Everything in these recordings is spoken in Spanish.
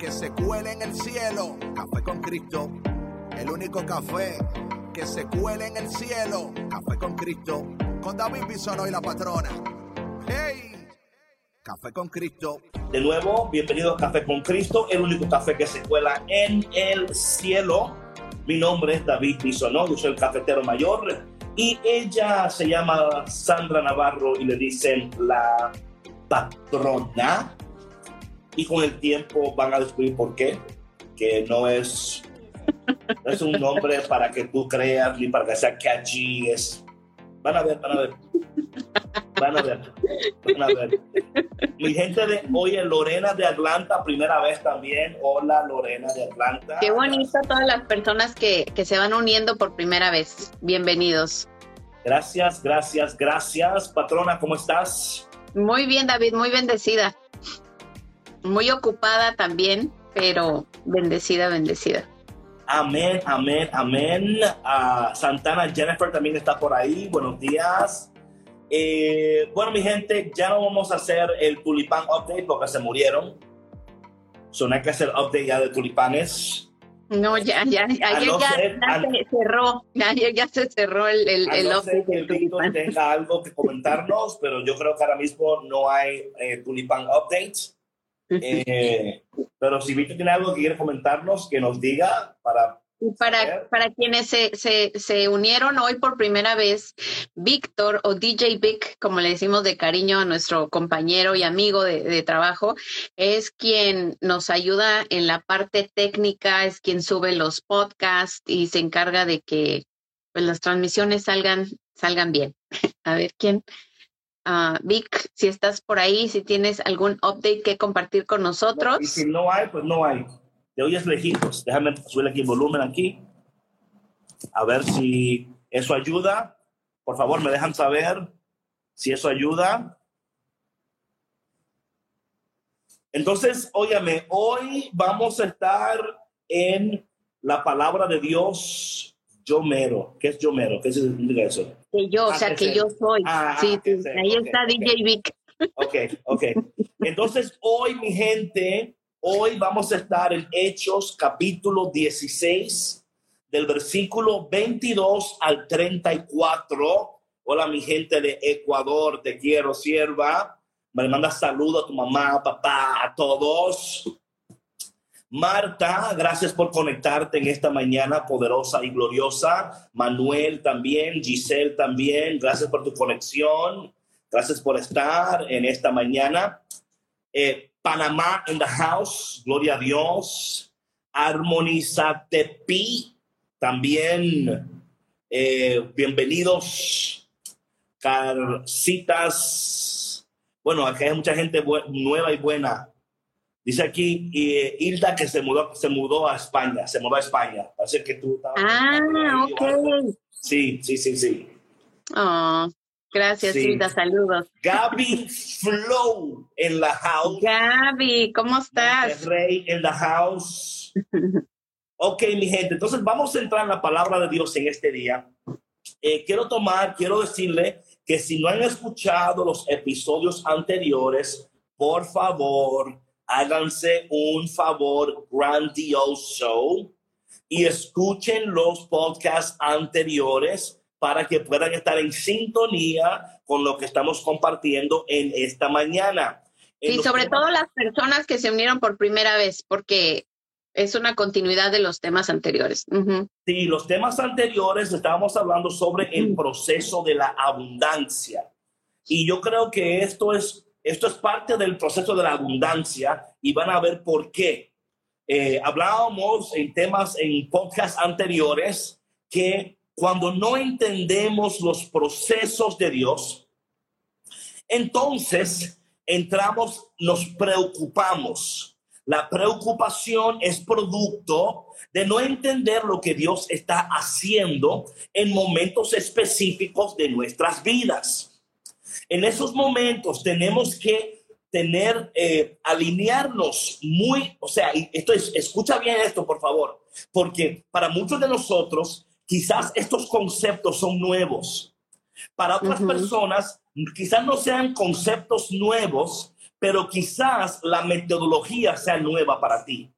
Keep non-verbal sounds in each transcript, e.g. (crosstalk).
que se cuele en el cielo. Café con Cristo. El único café que se cuele en el cielo. Café con Cristo. Con David Bisonó y la patrona. ¡Hey! Café con Cristo. De nuevo, bienvenidos a Café con Cristo, el único café que se cuela en el cielo. Mi nombre es David Bisonó, yo soy el cafetero mayor. Y ella se llama Sandra Navarro y le dicen la patrona y con el tiempo van a descubrir por qué, que no es, no es un nombre para que tú creas ni para que sea catchy, es... Van a ver, van a ver. Van a ver, van a ver. Mi gente de, oye, Lorena de Atlanta, primera vez también. Hola, Lorena de Atlanta. Qué bonito todas las personas que, que se van uniendo por primera vez. Bienvenidos. Gracias, gracias, gracias. Patrona, ¿cómo estás? Muy bien, David, muy bendecida. Muy ocupada también, pero bendecida, bendecida. Amén, amén, amén. Ah, Santana Jennifer también está por ahí. Buenos días. Eh, bueno, mi gente, ya no vamos a hacer el tulipán update porque se murieron. So, no hay que hacer update ya de tulipanes. No, ya, ya, ayer no ya, ser- ya se cerró, ayer ya se cerró el, el, el no update del tulipán. tenga algo que comentarnos, pero yo creo que ahora mismo no hay eh, tulipán updates. (laughs) Eh, pero si Víctor tiene algo que quiere comentarnos, que nos diga para Y para, para quienes se, se, se unieron hoy por primera vez, Víctor o DJ Vic, como le decimos de cariño a nuestro compañero y amigo de, de trabajo, es quien nos ayuda en la parte técnica, es quien sube los podcasts y se encarga de que pues, las transmisiones salgan, salgan bien. (laughs) A ver quién. Ah, Vic, si estás por ahí, si tienes algún update que compartir con nosotros. Y si no hay, pues no hay. Te oyes lejitos. Déjame subir aquí el volumen aquí. A ver si eso ayuda. Por favor, me dejan saber si eso ayuda. Entonces, óyame, hoy vamos a estar en la palabra de Dios, yo mero. ¿Qué es yo mero? ¿Qué significa eso? Que yo, o Ah, sea, que yo soy. Ah, sí, ah, sí, ahí Ok, está ok. DJ Vic. Ok, ok. Entonces, hoy, mi gente, hoy vamos a estar en Hechos capítulo 16, del versículo 22 al 34. Hola, mi gente de Ecuador, te quiero, sierva. Me manda saludo a tu mamá, papá, a todos. Marta, gracias por conectarte en esta mañana poderosa y gloriosa. Manuel también, Giselle también, gracias por tu conexión. Gracias por estar en esta mañana. Eh, Panamá in the house, gloria a Dios. Armonizatepi, también. eh, bienvenidos. Carcitas. Bueno, aquí hay mucha gente nueva y buena. Dice aquí eh, Hilda que se mudó, se mudó a España, se mudó a España. Parece que tú estabas- Ah, algo. ok. Sí, sí, sí, sí. Oh, gracias, Sí. Hilda. Saludos. Gaby Flow en la house. Gaby, ¿cómo estás? Rey en la house. (laughs) Ok, mi gente, entonces vamos a entrar en la palabra de Dios en este día. Eh, quiero tomar, quiero decirle que si no han escuchado los episodios anteriores, por favor, háganse un favor grandioso y escuchen los podcasts anteriores para que puedan estar en sintonía con lo que estamos compartiendo en esta mañana. Sí, los sobre temas- todo las personas que se unieron por primera vez, porque es una continuidad de los temas anteriores. Ujú. Sí, los temas anteriores estábamos hablando sobre el proceso de la abundancia. Y yo creo que esto es, esto es parte del proceso de la abundancia y van a ver por qué. Eh, hablábamos en temas, en podcasts anteriores, que cuando no entendemos los procesos de Dios, Entonces, entramos, nos preocupamos. La preocupación es producto de no entender lo que Dios está haciendo en momentos específicos de nuestras vidas. En esos momentos tenemos que tener, eh, alinearnos muy, o sea, esto es, escucha bien esto, por favor, porque para muchos de nosotros quizás estos conceptos son nuevos. Para otras personas quizás no sean conceptos nuevos, pero quizás la metodología sea nueva para ti.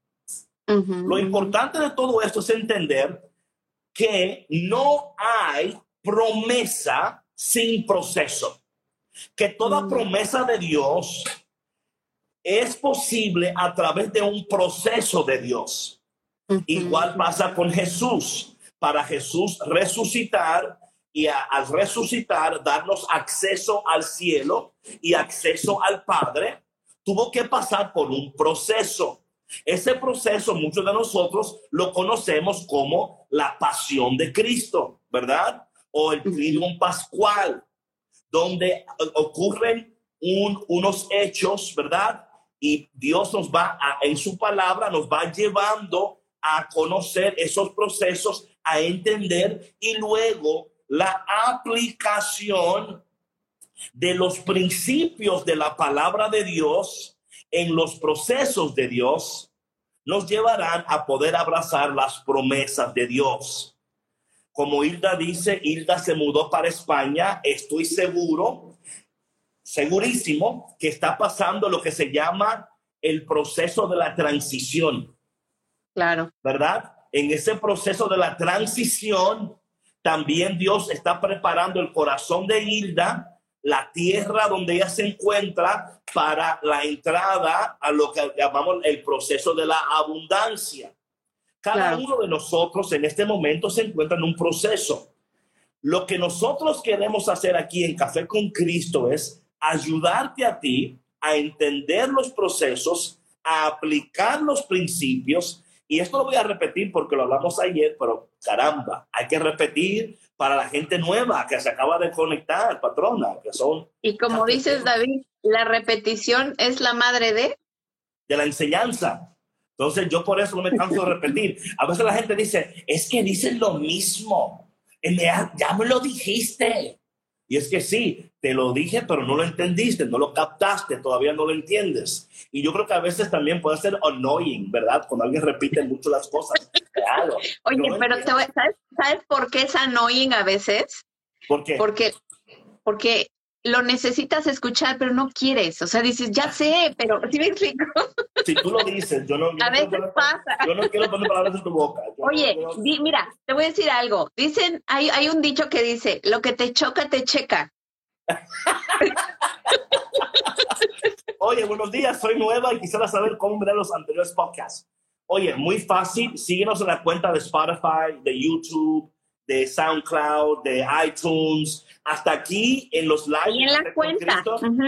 Lo importante de todo esto es entender que no hay promesa sin proceso, que toda mm. promesa de Dios es posible a través de un proceso de Dios. Igual pasa con Jesús. Para Jesús resucitar y al resucitar darnos acceso al cielo y acceso al Padre, tuvo que pasar por un proceso. Ese proceso muchos de nosotros lo conocemos como la pasión de Cristo, ¿verdad? O el triunfo pascual, donde ocurren unos hechos, ¿verdad? Y Dios nos va, en su palabra, nos va llevando a conocer esos procesos, a entender y luego la aplicación de los principios de la palabra de Dios en los procesos de Dios nos llevarán a poder abrazar las promesas de Dios. Como Hilda dice, Hilda se mudó para España, estoy seguro, segurísimo, que está pasando lo que se llama el proceso de la transición. Claro. ¿Verdad? En ese proceso de la transición, también Dios está preparando el corazón de Hilda, la tierra donde ella se encuentra, para la entrada a lo que llamamos el proceso de la abundancia. Cada uno de nosotros en este momento se encuentra en un proceso. Lo que nosotros queremos hacer aquí en Café con Cristo es ayudarte a ti a entender los procesos, a aplicar los principios y esto lo voy a repetir porque lo hablamos ayer, pero caramba, hay que repetir para la gente nueva que se acaba de conectar, patrona, que son... Y como dices, David, la repetición es la madre de... De la enseñanza. Entonces yo por eso no me canso de repetir. A veces la gente dice, es que dicen lo mismo. Ya me lo dijiste. Y es que sí, te lo dije, pero no lo entendiste, no lo captaste, todavía no lo entiendes. Y yo creo que a veces también puede ser annoying, ¿verdad? Cuando alguien repite mucho las cosas. Claro. Oye, pero ¿sabes, ¿sabes por qué es annoying a veces? ¿Por qué? Porque, porque lo necesitas escuchar, pero no quieres. O sea, dices, ya sé, pero ¿sí me explico? (laughs) Si tú lo dices, yo no. a veces pasa. Yo no quiero poner palabras en tu boca. Oye, mira, te voy a decir algo. Dicen, hay, hay un dicho que dice, lo que te choca, te checa. (laughs) Oye, buenos días, soy nueva y quisiera saber cómo ver los anteriores podcasts. Oye, muy fácil, síguenos en la cuenta de Spotify, de YouTube, de SoundCloud, de iTunes, hasta aquí en los live. Ahí en la cuenta.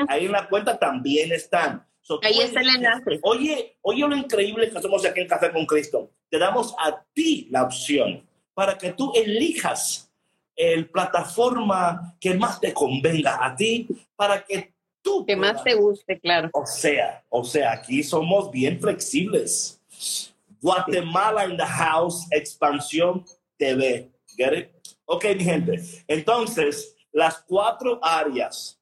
Ahí en la cuenta también están. ahí está el enlace. Oye, oye lo increíble que hacemos aquí en Café con Cristo. Te damos a ti la opción para que tú elijas el plataforma que más te convenga a ti para que tú que más te guste, claro. O sea, o sea, aquí somos bien flexibles. Guatemala in the house, expansión TV. Get it? Ok, mi gente. Entonces, las cuatro áreas,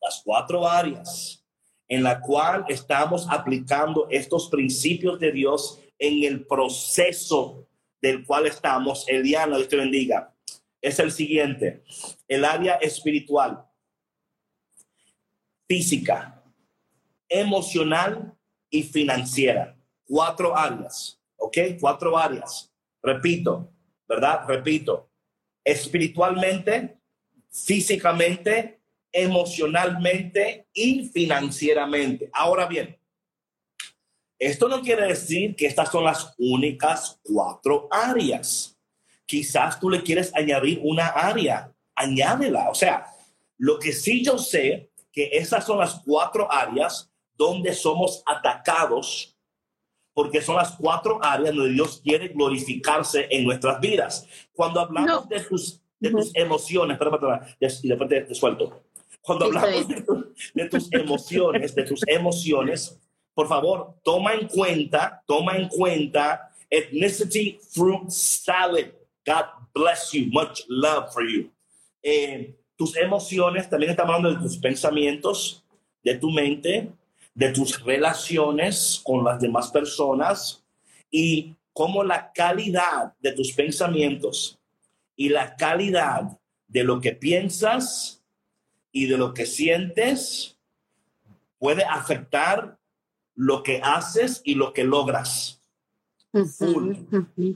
las cuatro áreas en la cual estamos aplicando estos principios de Dios en el proceso del cual estamos, Eliana, Dios te bendiga, es el siguiente, el área espiritual, física, emocional y financiera. Cuatro áreas, ¿ok? Cuatro áreas. Repito, ¿verdad? Repito, espiritualmente, físicamente, emocionalmente y financieramente. Ahora bien, esto no quiere decir que estas son las únicas cuatro áreas. Quizás tú le quieres añadir una área, añádela. O sea, lo que sí yo sé que esas son las cuatro áreas donde somos atacados porque son las cuatro áreas donde Dios quiere glorificarse en nuestras vidas. Cuando hablamos de, tus, de tus emociones, espera, espera, y después te, suelto. Cuando hablamos de, tus emociones, de tus emociones, por favor, toma en cuenta, toma en cuenta ethnicity fruit salad. God bless you. Much love for you. Eh, tus emociones, también estamos hablando de tus pensamientos, de tu mente, de tus relaciones con las demás personas y cómo la calidad de tus pensamientos y la calidad de lo que piensas y de lo que sientes puede afectar lo que haces y lo que logras.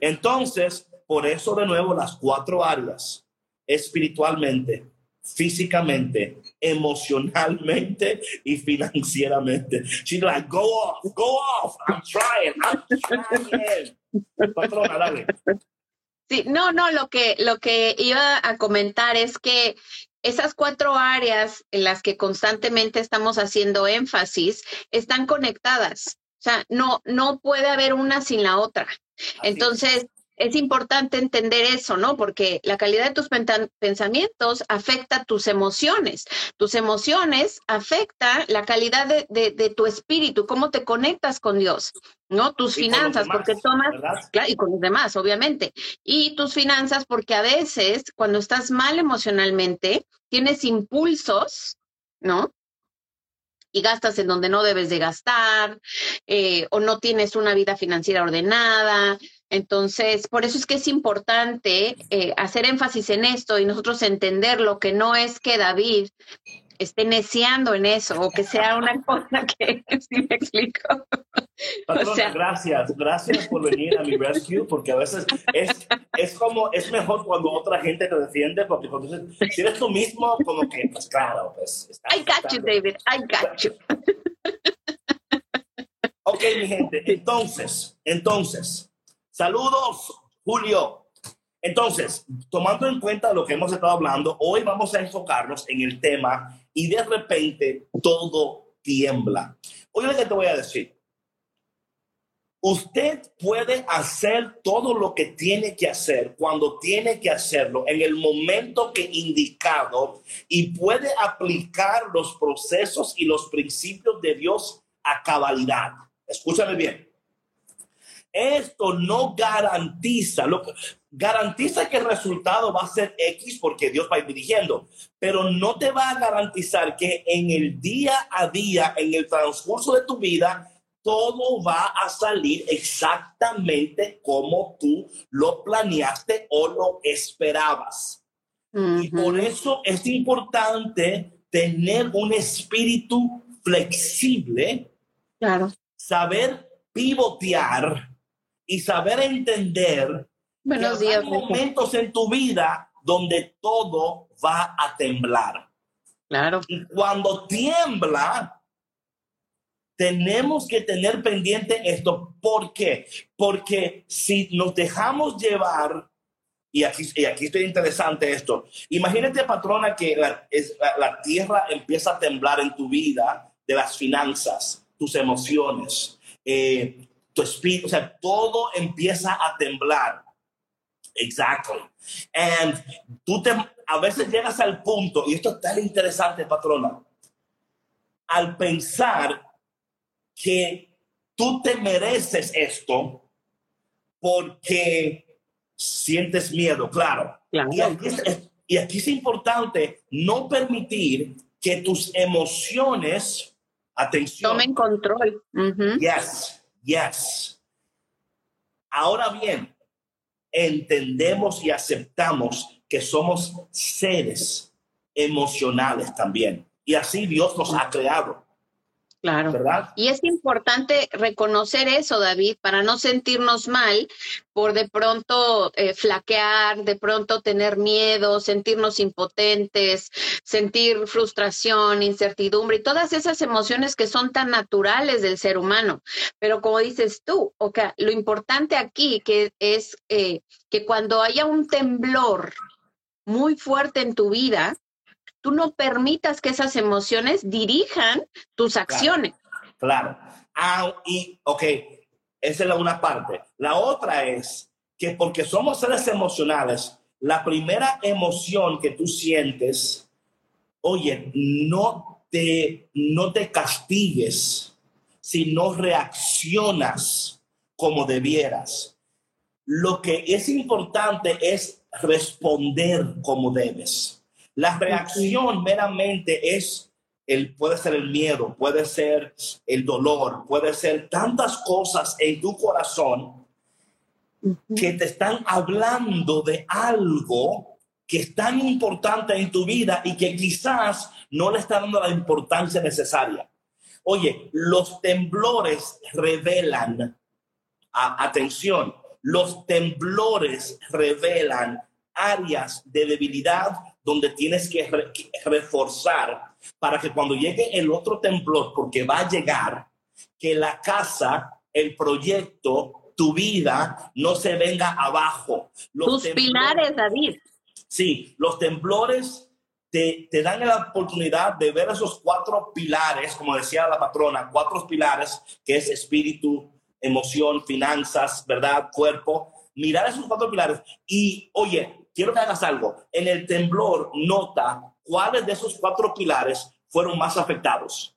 Entonces, por eso de nuevo las cuatro áreas, espiritualmente, físicamente, emocionalmente y financieramente. She's like, go off, go off, I'm trying, I'm trying. Patrona, dale. Sí, no, no, lo que, lo que iba a comentar es que esas cuatro áreas en las que constantemente estamos haciendo énfasis están conectadas. O sea, no, no puede haber una sin la otra. Entonces, es importante entender eso, ¿no? Porque la calidad de tus pensamientos afecta tus emociones. Tus emociones afecta la calidad de, tu espíritu, cómo te conectas con Dios, ¿no? Tus finanzas, porque tomas, claro, y con los demás, obviamente. Y tus finanzas, porque a veces cuando estás mal emocionalmente, tienes impulsos, ¿no? y gastas en donde no debes de gastar, eh, o no tienes una vida financiera ordenada, entonces, por eso es que es importante eh, hacer énfasis en esto y nosotros entender lo que no es que David esté neciando en eso o que sea una (laughs) cosa que (laughs) sí me explico. (laughs) gracias, gracias por venir a mi rescue, porque a veces es, es como, es mejor cuando otra gente te defiende, porque cuando si eres tú mismo, como que, pues claro, pues. I got you, David, I got you. Ok, mi gente, entonces, entonces, Saludos, Julio. Entonces, tomando en cuenta lo que hemos estado hablando, hoy vamos a enfocarnos en el tema y de repente todo tiembla. Oye lo que te voy a decir. Usted puede hacer todo lo que tiene que hacer cuando tiene que hacerlo en el momento que indicado y puede aplicar los procesos y los principios de Dios a cabalidad. Escúchame bien. Esto no garantiza, lo garantiza que el resultado va a ser X porque Dios va a ir dirigiendo, pero no te va a garantizar que en el día a día, en el transcurso de tu vida, todo va a salir exactamente como tú lo planeaste o lo esperabas. Y por eso es importante tener un espíritu flexible, claro. saber pivotear y saber entender Buenos que hay momentos en tu vida donde todo va a temblar. Claro. Y cuando tiembla, tenemos que tener pendiente esto. ¿Por qué? Porque si nos dejamos llevar, y aquí, y aquí estoy interesante esto, imagínate, patrona, que la, la tierra empieza a temblar en tu vida de las finanzas, tus emociones, eh, tu espíritu, o sea, todo empieza a temblar. Exactly. And tú te, a veces llegas al punto, y esto es tan interesante, patrona, al pensar que tú te mereces esto porque sientes miedo, claro. Y, aquí es, y aquí es importante no permitir que tus emociones, atención, tomen control. Yes Yes. Ahora bien, entendemos y aceptamos que somos seres emocionales también. Y así Dios nos ha creado. Claro. Y es importante reconocer eso, David, para no sentirnos mal por de pronto eh, flaquear, de pronto tener miedo, sentirnos impotentes, sentir frustración, incertidumbre y todas esas emociones que son tan naturales del ser humano. Pero como dices tú, okay, lo importante aquí que es eh, que cuando haya un temblor muy fuerte en tu vida, tú no permitas que esas emociones dirijan tus acciones. Claro. Ah, y, ok, esa es la una parte. La otra es que porque somos seres emocionales, la primera emoción que tú sientes oye, no te, no te castigues si no reaccionas como debieras. Lo que es importante es responder como debes. La reacción meramente es el, puede ser el miedo, puede ser el dolor, puede ser tantas cosas en tu corazón que te están hablando de algo que es tan importante en tu vida y que quizás no le está dando la importancia necesaria. Oye, los temblores revelan, atención, los temblores revelan áreas de debilidad donde tienes que reforzar para que cuando llegue el otro temblor, porque va a llegar, que la casa, el proyecto, tu vida no se venga abajo. Los Tus pilares, David. Sí, los temblores te, te, dan la oportunidad de ver esos cuatro pilares, como decía la patrona, cuatro pilares, que es espíritu, emoción, finanzas, ¿verdad? Cuerpo. Mirar esos cuatro pilares y, oye, quiero que hagas algo. En el temblor, nota cuáles de esos cuatro pilares fueron más afectados.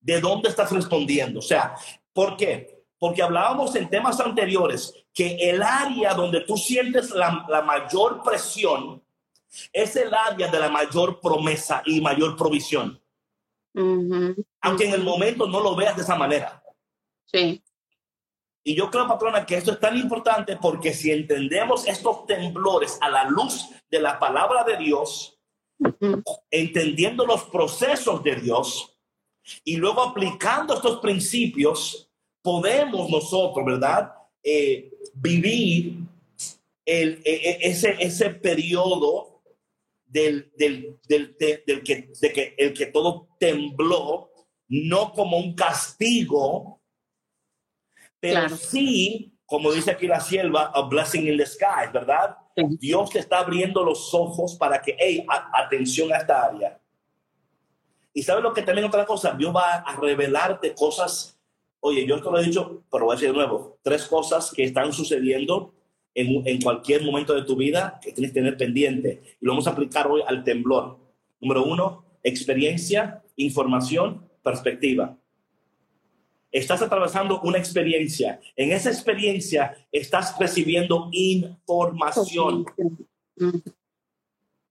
¿De dónde estás respondiendo? O sea, ¿por qué? Porque hablábamos en temas anteriores que el área donde tú sientes la, la mayor presión es el área de la mayor promesa y mayor provisión. Aunque en el momento no lo veas de esa manera. Sí. Y yo creo, patrona, que esto es tan importante porque si entendemos estos temblores a la luz de la palabra de Dios, entendiendo los procesos de Dios y luego aplicando estos principios, podemos nosotros, ¿verdad? Eh, vivir el, e, e, ese, ese periodo del, del, del, del que, de que, el que todo tembló, no como un castigo, pero sí, como dice aquí la sierva, a blessing in the sky, ¿verdad? Dios te está abriendo los ojos para que, hey, atención a esta área. Y sabes lo que también otra cosa, Dios va a revelarte cosas. Oye, yo esto lo he dicho, pero voy a decir de nuevo, tres cosas que están sucediendo en, en cualquier momento de tu vida que tienes que tener pendiente. Y lo vamos a aplicar hoy al temblor. Número uno, experiencia, información, perspectiva estás atravesando una experiencia. En esa experiencia estás recibiendo información.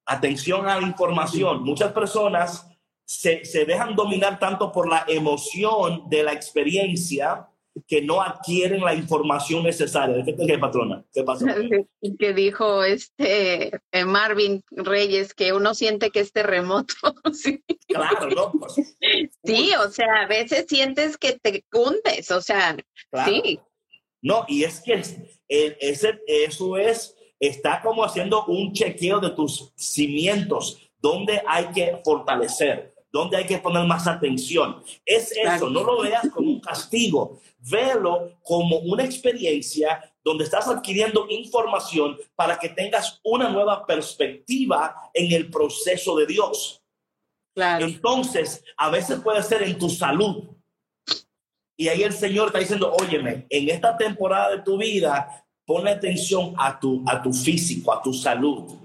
Atención a la información. Muchas personas se, se, dejan dominar tanto por la emoción de la experiencia que no adquieren la información necesaria. ¿Qué te patrona? ¿Qué pasó? (laughs) Que dijo este eh, Marvin Reyes que uno siente que es terremoto. (laughs) sí. Claro, ¿no? Pues, sí, o sea, a veces sientes que te hundes, o sea, sí. No, y es que ese, eso es, está como haciendo un chequeo de tus cimientos, donde hay que fortalecer donde hay que poner más atención. Es eso, no lo veas como un castigo, velo como una experiencia donde estás adquiriendo información para que tengas una nueva perspectiva en el proceso de Dios. Entonces, a veces puede ser en tu salud. Y ahí el Señor está diciendo, óyeme, en esta temporada de tu vida, pone atención a tu, a tu físico, a tu salud.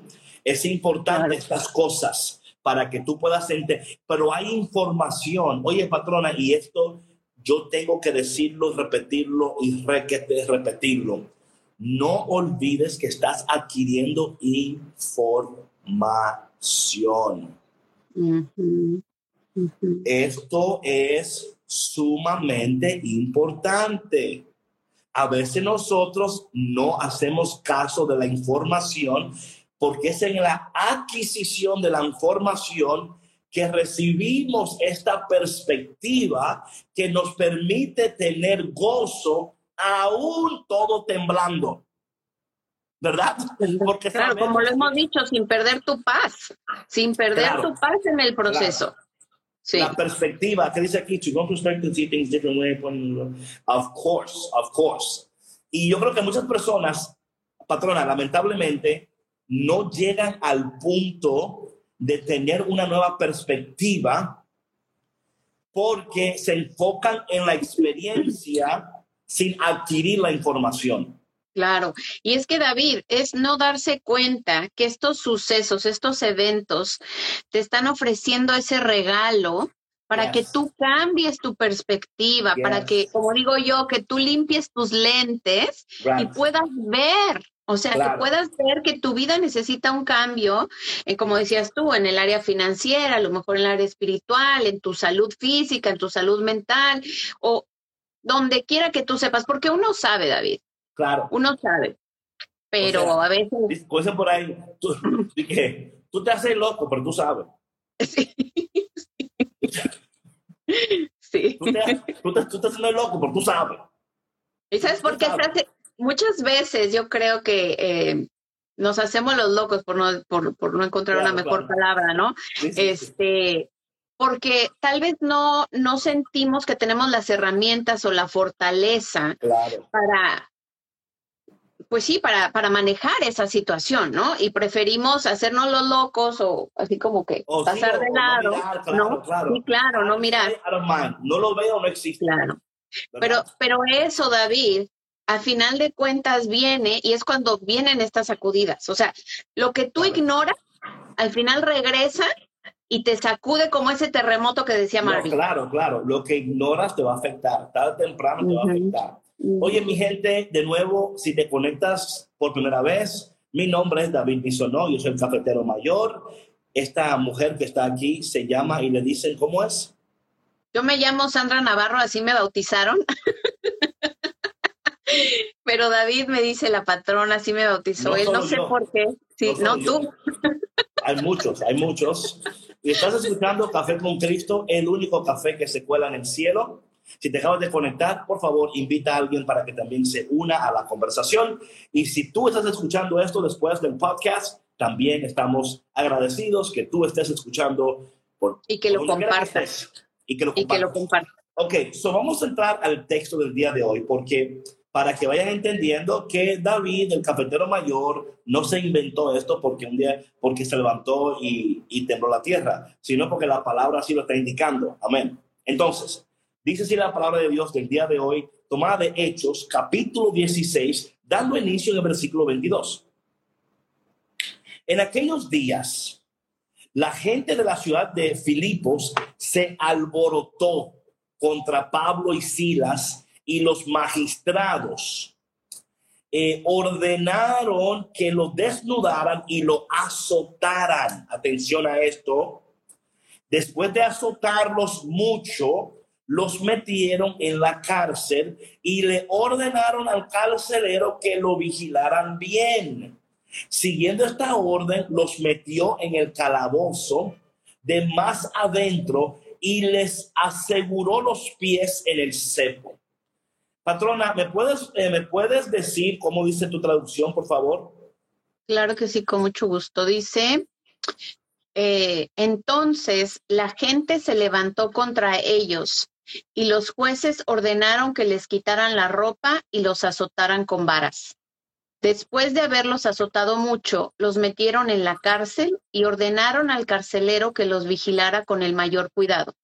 Es importante estas cosas para que tú puedas entender. Pero hay información. Oye, patrona, y esto yo tengo que decirlo, repetirlo y repetirlo. No olvides que estás adquiriendo información. Esto es sumamente importante. A veces nosotros no hacemos caso de la información porque es en la adquisición de la información que recibimos esta perspectiva que nos permite tener gozo aún todo temblando. ¿Verdad? Porque claro, como lo hemos dicho, sin perder tu paz, sin perder tu paz en el proceso. Sí. La perspectiva que dice aquí, to go see things different way, of course, of course. Y yo creo que muchas personas, patrona, lamentablemente, no llegan al punto de tener una nueva perspectiva porque se enfocan en la experiencia sin adquirir la información. Claro, y es que David, es no darse cuenta que estos sucesos, estos eventos, te están ofreciendo ese regalo para que tú cambies tu perspectiva, para que, como digo yo, que tú limpies tus lentes y puedas ver, o sea, que puedas ver que tu vida necesita un cambio, eh, como decías tú, en el área financiera, a lo mejor en el área espiritual, en tu salud física, en tu salud mental, o donde quiera que tú sepas, porque uno sabe, David. Claro. Uno sabe. Pero a veces. Dicen por ahí, tú, (laughs) tú te haces loco, pero tú sabes. (laughs) Sí. sí. Tú, te, tú, te, estás haciendo loco, pero tú sabes. ¿Y sabes por qué se hace? Muchas veces yo creo que eh, nos hacemos los locos por no, por, por no encontrar una mejor palabra, ¿no? este, porque tal vez no, no sentimos que tenemos las herramientas o la fortaleza para, pues sí, para, para manejar esa situación, ¿no? Y preferimos hacernos los locos o así como que pasar de lado, ¿no? Claro, Sí, claro, no mirar. No lo veo, no existe. Claro. Pero, pero eso, David, al final de cuentas viene y es cuando vienen estas sacudidas. O sea, lo que tú ignoras, al final regresa y te sacude como ese terremoto que decía Marvin. claro, claro. Lo que ignoras te va a afectar. Tarde o temprano te va a afectar. Oye, mi gente, de nuevo, si te conectas por primera vez, mi nombre es David Bisonó, yo soy el cafetero mayor. Esta mujer que está aquí se llama y le dicen, ¿cómo es? Yo me llamo Sandra Navarro, así me bautizaron. (laughs) Pero David me dice la patrona, así me bautizó él, no sé por qué. Sí, no, tú. Hay muchos, hay muchos. Y estás escuchando Café con Cristo, el único café que se cuela en el cielo. Si te acabas de conectar, por favor, invita a alguien para que también se una a la conversación. Y si tú estás escuchando esto después del podcast, también estamos agradecidos que tú estés escuchando por, y que lo compartas. Y que lo compartas. Y que lo compartas. Ok, so vamos a entrar al texto del día de hoy porque para que vayan entendiendo que David, el cafetero mayor, no se inventó esto porque un día, porque se levantó y, tembló la tierra, sino porque la palabra así lo está indicando. Amén. Entonces, dice así la palabra de Dios del día de hoy, tomada de Hechos, capítulo 16, dando inicio en el versículo 22. En aquellos días, la gente de la ciudad de Filipos se alborotó contra Pablo y Silas y los magistrados eh, ordenaron que lo desnudaran y lo azotaran. Atención a esto. Después de azotarlos mucho, los metieron en la cárcel y le ordenaron al carcelero que lo vigilaran bien. Siguiendo esta orden, los metió en el calabozo de más adentro y les aseguró los pies en el cepo. Patrona, ¿me puedes, eh, ¿me puedes decir cómo dice tu traducción, por favor? Claro que sí, con mucho gusto. Dice, eh, entonces la gente se levantó contra ellos y los jueces ordenaron que les quitaran la ropa y los azotaran con varas. Después de haberlos azotado mucho, los metieron en la cárcel y ordenaron al carcelero que los vigilara con el mayor cuidado.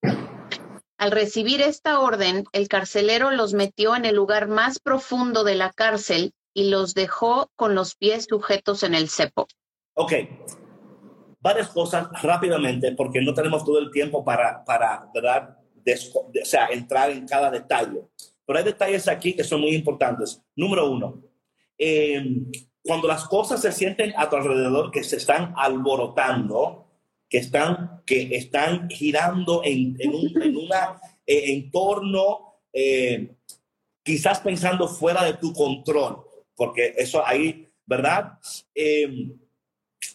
Al recibir esta orden, el carcelero los metió en el lugar más profundo de la cárcel y los dejó con los pies sujetos en el cepo. Ok, varias cosas rápidamente, porque no tenemos todo el tiempo para, para o sea, entrar en cada detalle. Pero hay detalles aquí que son muy importantes. Número uno, eh, cuando las cosas se sienten a tu alrededor que se están alborotando, que están, que están girando en, en un en una, eh, entorno, eh, quizás pensando fuera de tu control, porque eso ahí, ¿verdad? Em,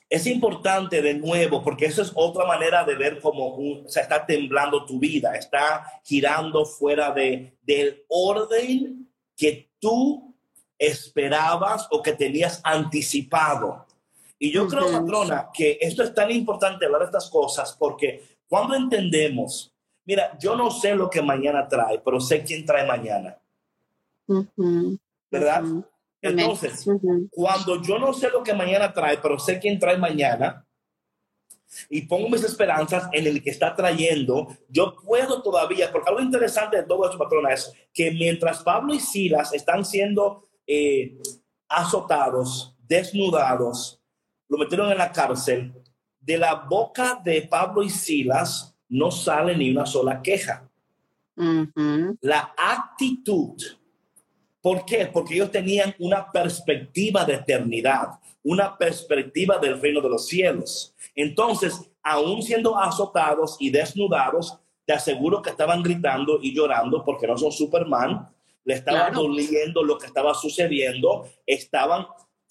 es importante de nuevo, porque eso es otra manera de ver cómo sea, está temblando tu vida, está girando fuera de, del orden que tú esperabas o que tenías anticipado. Y yo creo, patrona, que esto es tan importante hablar de estas cosas porque cuando entendemos, mira, yo no sé lo que mañana trae, pero sé quién trae mañana. ¿Verdad? Entonces, cuando yo no sé lo que mañana trae, pero sé quién trae mañana, y pongo mis esperanzas en el que está trayendo, yo puedo todavía, porque algo interesante de todo esto, patrona, es que mientras Pablo y Silas están siendo eh, azotados, desnudados, lo metieron en la cárcel. De la boca de Pablo y Silas no sale ni una sola queja. La actitud. ¿Por qué? Porque ellos tenían una perspectiva de eternidad, una perspectiva del reino de los cielos. Entonces, aún siendo azotados y desnudados, te aseguro que estaban gritando y llorando porque no son Superman, le estaba doliendo lo que estaba sucediendo, estaban,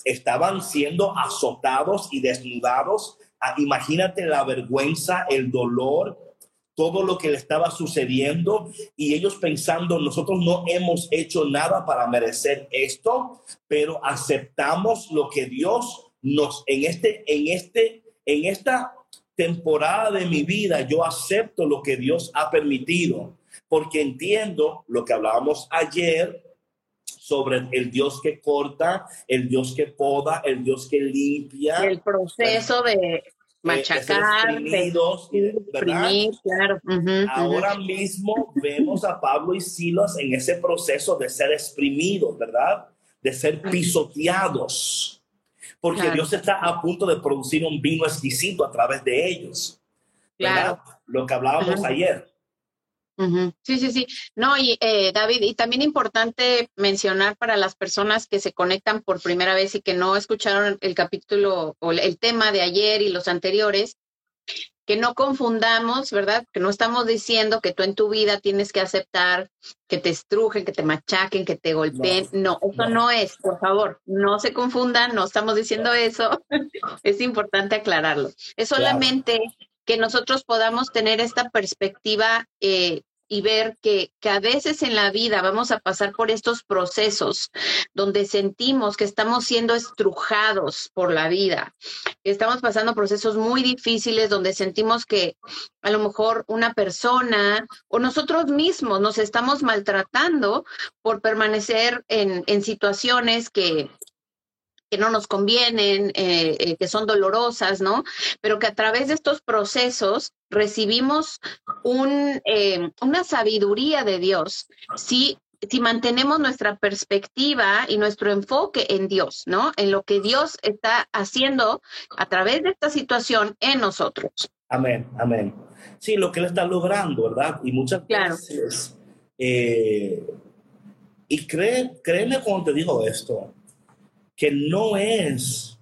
estaban siendo azotados y desnudados. Ah, imagínate la vergüenza, el dolor, todo lo que le estaba sucediendo y ellos pensando, nosotros no hemos hecho nada para merecer esto, pero aceptamos lo que Dios nos en este en este en esta temporada de mi vida yo acepto lo que Dios ha permitido porque entiendo lo que hablábamos ayer sobre el Dios que corta, el Dios que poda, el Dios que limpia. El proceso de machacar, de, claro. Ahora mismo vemos a Pablo y Silas en ese proceso de ser exprimidos, ¿verdad? De ser pisoteados. Porque Dios está a punto de producir un vino exquisito a través de ellos. Claro. Lo que hablábamos ayer. Sí, sí, sí. No, y eh, David, y también importante mencionar para las personas que se conectan por primera vez y que no escucharon el capítulo o el tema de ayer y los anteriores, que no confundamos, ¿verdad? Que no estamos diciendo que tú en tu vida tienes que aceptar que te estrujen, que te machaquen, que te golpeen. No, eso no. es, por favor, no se confundan, no estamos diciendo eso. (laughs) es importante aclararlo. Es solamente que nosotros podamos tener esta perspectiva eh, y ver que, que, a veces en la vida vamos a pasar por estos procesos donde sentimos que estamos siendo estrujados por la vida, estamos pasando procesos muy difíciles donde sentimos que a lo mejor una persona o nosotros mismos nos estamos maltratando por permanecer en, en situaciones que, que no nos convienen, eh, eh, que son dolorosas, ¿no? Pero que a través de estos procesos recibimos un, eh, una sabiduría de Dios si, si mantenemos nuestra perspectiva y nuestro enfoque en Dios, ¿no? En lo que Dios está haciendo a través de esta situación en nosotros. Amén, amén. Sí, lo que Él está logrando, ¿verdad? Y muchas veces, y cree, créeme cuando te digo esto, que no es,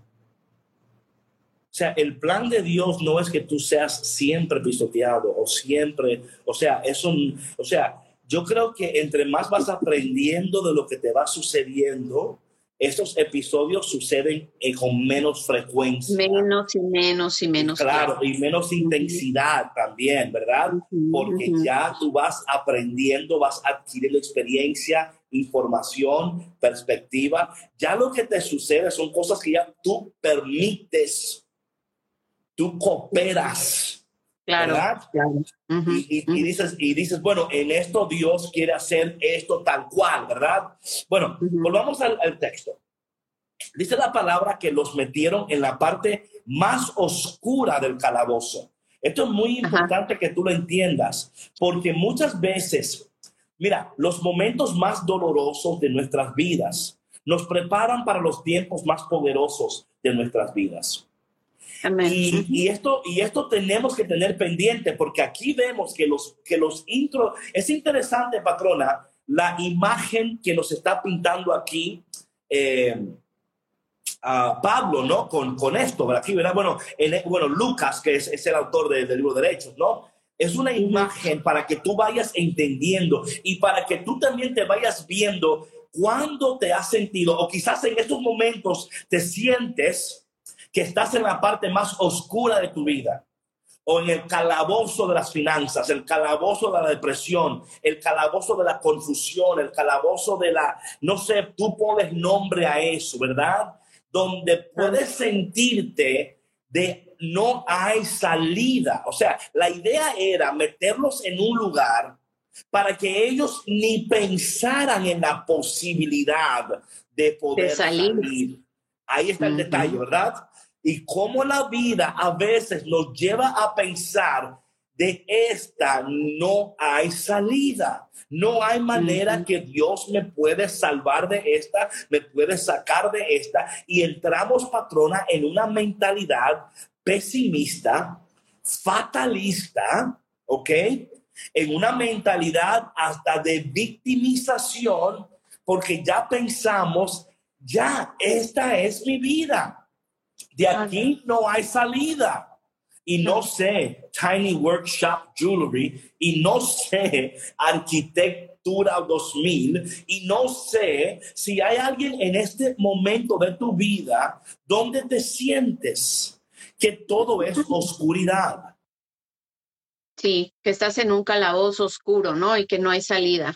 o sea, el plan de Dios no es que tú seas siempre pisoteado o siempre, o sea, eso, o sea, yo creo que entre más vas aprendiendo de lo que te va sucediendo, estos episodios suceden eh, con menos frecuencia. Menos y menos y menos. Claro, y menos intensidad también, ¿verdad? Porque ya tú vas aprendiendo, vas adquiriendo experiencia información, perspectiva. Ya lo que te sucede son cosas que ya tú permites, tú cooperas. Claro, y, dices, y dices, bueno, en esto Dios quiere hacer esto tal cual, ¿verdad? Bueno, volvamos al, al texto. Dice la palabra que los metieron en la parte más oscura del calabozo. Esto es muy importante que tú lo entiendas, porque muchas veces Mira, los momentos más dolorosos de nuestras vidas nos preparan para los tiempos más poderosos de nuestras vidas. Y, esto, y esto tenemos que tener pendiente porque aquí vemos que los, que los intros, es interesante, patrona, la imagen que nos está pintando aquí eh, a Pablo, ¿no? Con, con esto, aquí, ¿verdad? Bueno, bueno Lucas, que es, el autor del libro de Derechos, ¿no? Es una imagen para que tú vayas entendiendo y para que tú también te vayas viendo cuándo te has sentido o quizás en estos momentos te sientes que estás en la parte más oscura de tu vida o en el calabozo de las finanzas, el calabozo de la depresión, el calabozo de la confusión, el calabozo de la, no sé, tú pones nombre a eso, ¿verdad? Donde puedes sentirte de no hay salida. O sea, la idea era meterlos en un lugar para que ellos ni pensaran en la posibilidad de poder salir. Ahí está el detalle, ¿verdad? Y cómo la vida a veces nos lleva a pensar de esta no hay salida. No hay manera que Dios me puede salvar de esta, me puede sacar de esta. Y entramos, patrona, en una mentalidad pesimista, fatalista, ¿ok? En una mentalidad hasta de victimización, porque ya pensamos, ya, esta es mi vida. De aquí no hay salida y no sé Tiny Workshop Jewelry y no sé Arquitectura 2000 y no sé si hay alguien en este momento de tu vida donde te sientes que todo es oscuridad. Sí, que estás en un calabozo oscuro, ¿no? Y que no hay salida.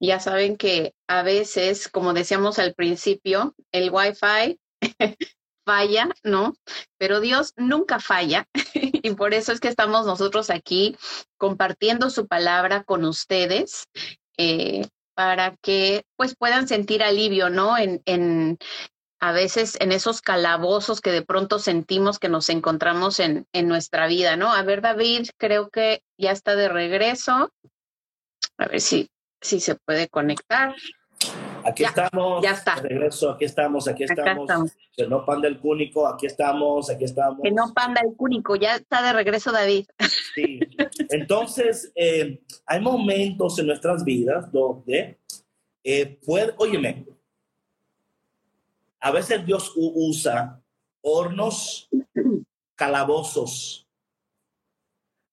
Ya saben que a veces, como decíamos al principio, el Wi-Fi (laughs) falla, ¿no? Pero Dios nunca falla (laughs) y por eso es que estamos nosotros aquí compartiendo su palabra con ustedes eh, para que pues puedan sentir alivio, ¿no? En, en a veces en esos calabozos que de pronto sentimos que nos encontramos en, en nuestra vida, ¿no? A ver, David, creo que ya está de regreso. A ver si, si se puede conectar. Aquí estamos. Ya está. regreso, aquí estamos, aquí estamos. Que no panda el cúnico, aquí estamos, aquí estamos. Que no panda el cúnico, ya está de regreso David. Sí. Entonces, eh, hay momentos en nuestras vidas donde eh, puede, óyeme, a veces Dios usa hornos, calabozos,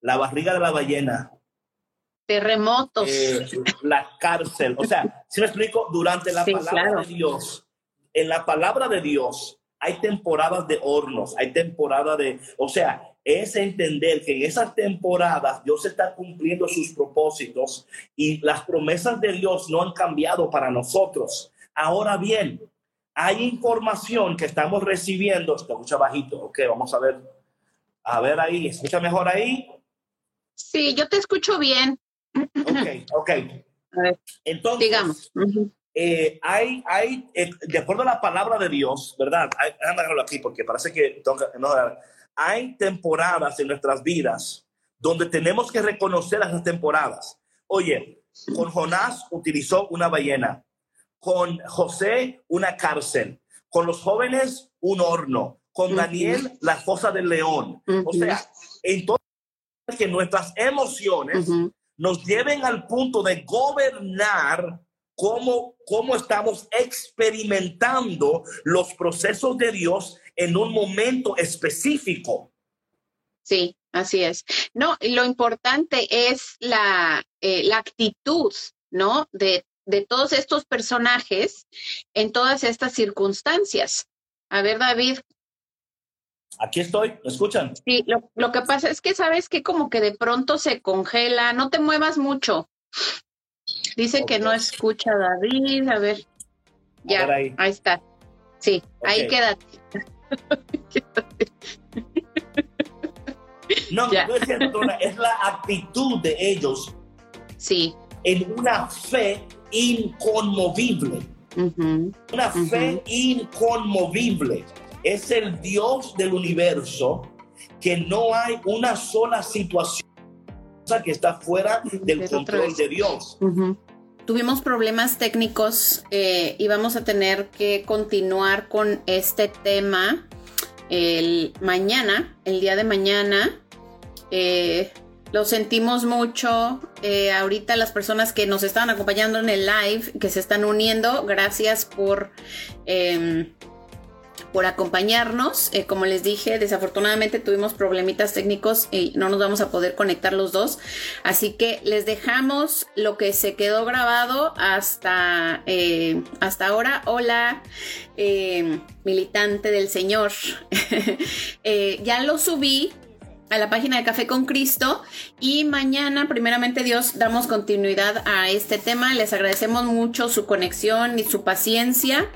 la barriga de la ballena, terremotos. Eh, la cárcel. O sea, si me explico, durante la palabra de Dios, en la palabra de Dios hay temporadas de hornos, hay temporada de, o sea, es entender que en esas temporadas Dios está cumpliendo sus propósitos y las promesas de Dios no han cambiado para nosotros. Ahora bien, hay información que estamos recibiendo, escucha bajito, ok, vamos a ver, a ver ahí, escucha mejor ahí. Sí, yo te escucho bien. Ok, ok. Entonces, digamos. Eh, hay, hay eh, de acuerdo a la palabra de Dios, ¿verdad? Déjame dejarlo aquí porque parece que no, hay temporadas en nuestras vidas donde tenemos que reconocer esas temporadas. Oye, con Jonás utilizó una ballena, con José una cárcel, con los jóvenes un horno, con Daniel la fosa del león. O sea, entonces que nuestras emociones nos lleven al punto de gobernar cómo, cómo estamos experimentando los procesos de Dios en un momento específico. Sí, así es. No, lo importante es la, eh, la actitud, ¿no? De, de todos estos personajes en todas estas circunstancias. A ver, David, Aquí estoy, ¿me escuchan? Sí, lo, lo, que pasa es que sabes que como que de pronto se congela, no te muevas mucho. Dice que no escucha a David, a ver. Ya, ahí. está. Sí, ahí quédate. no, no es cierto, es la actitud de ellos. Sí. En una fe inconmovible. Una fe inconmovible es el Dios del universo, que no hay una sola situación que está fuera del control de Dios. Tuvimos problemas técnicos eh, y vamos a tener que continuar con este tema el mañana, el día de mañana. Eh, lo sentimos mucho. Eh, ahorita las personas que nos estaban acompañando en el live, que se están uniendo, gracias por em, por acompañarnos. Eh, como les dije, desafortunadamente tuvimos problemitas técnicos y no nos vamos a poder conectar los dos. Así que les dejamos lo que se quedó grabado hasta, eh, hasta ahora. Hola, eh, militante del Señor. (laughs) ya lo subí a la página de Café con Cristo y mañana, primeramente Dios, damos continuidad a este tema. Les agradecemos mucho su conexión y su paciencia.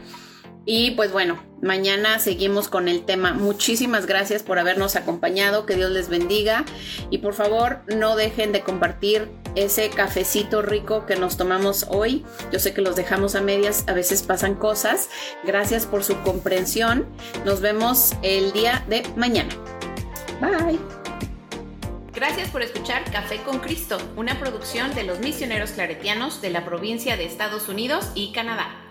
Y pues bueno, mañana seguimos con el tema. Muchísimas gracias por habernos acompañado, que Dios les bendiga y por favor no dejen de compartir ese cafecito rico que nos tomamos hoy. Yo sé que los dejamos a medias, a veces pasan cosas. Gracias por su comprensión. Nos vemos el día de mañana. Bye. Gracias por escuchar Café con Cristo, una producción de los misioneros claretianos de la provincia de Estados Unidos y Canadá.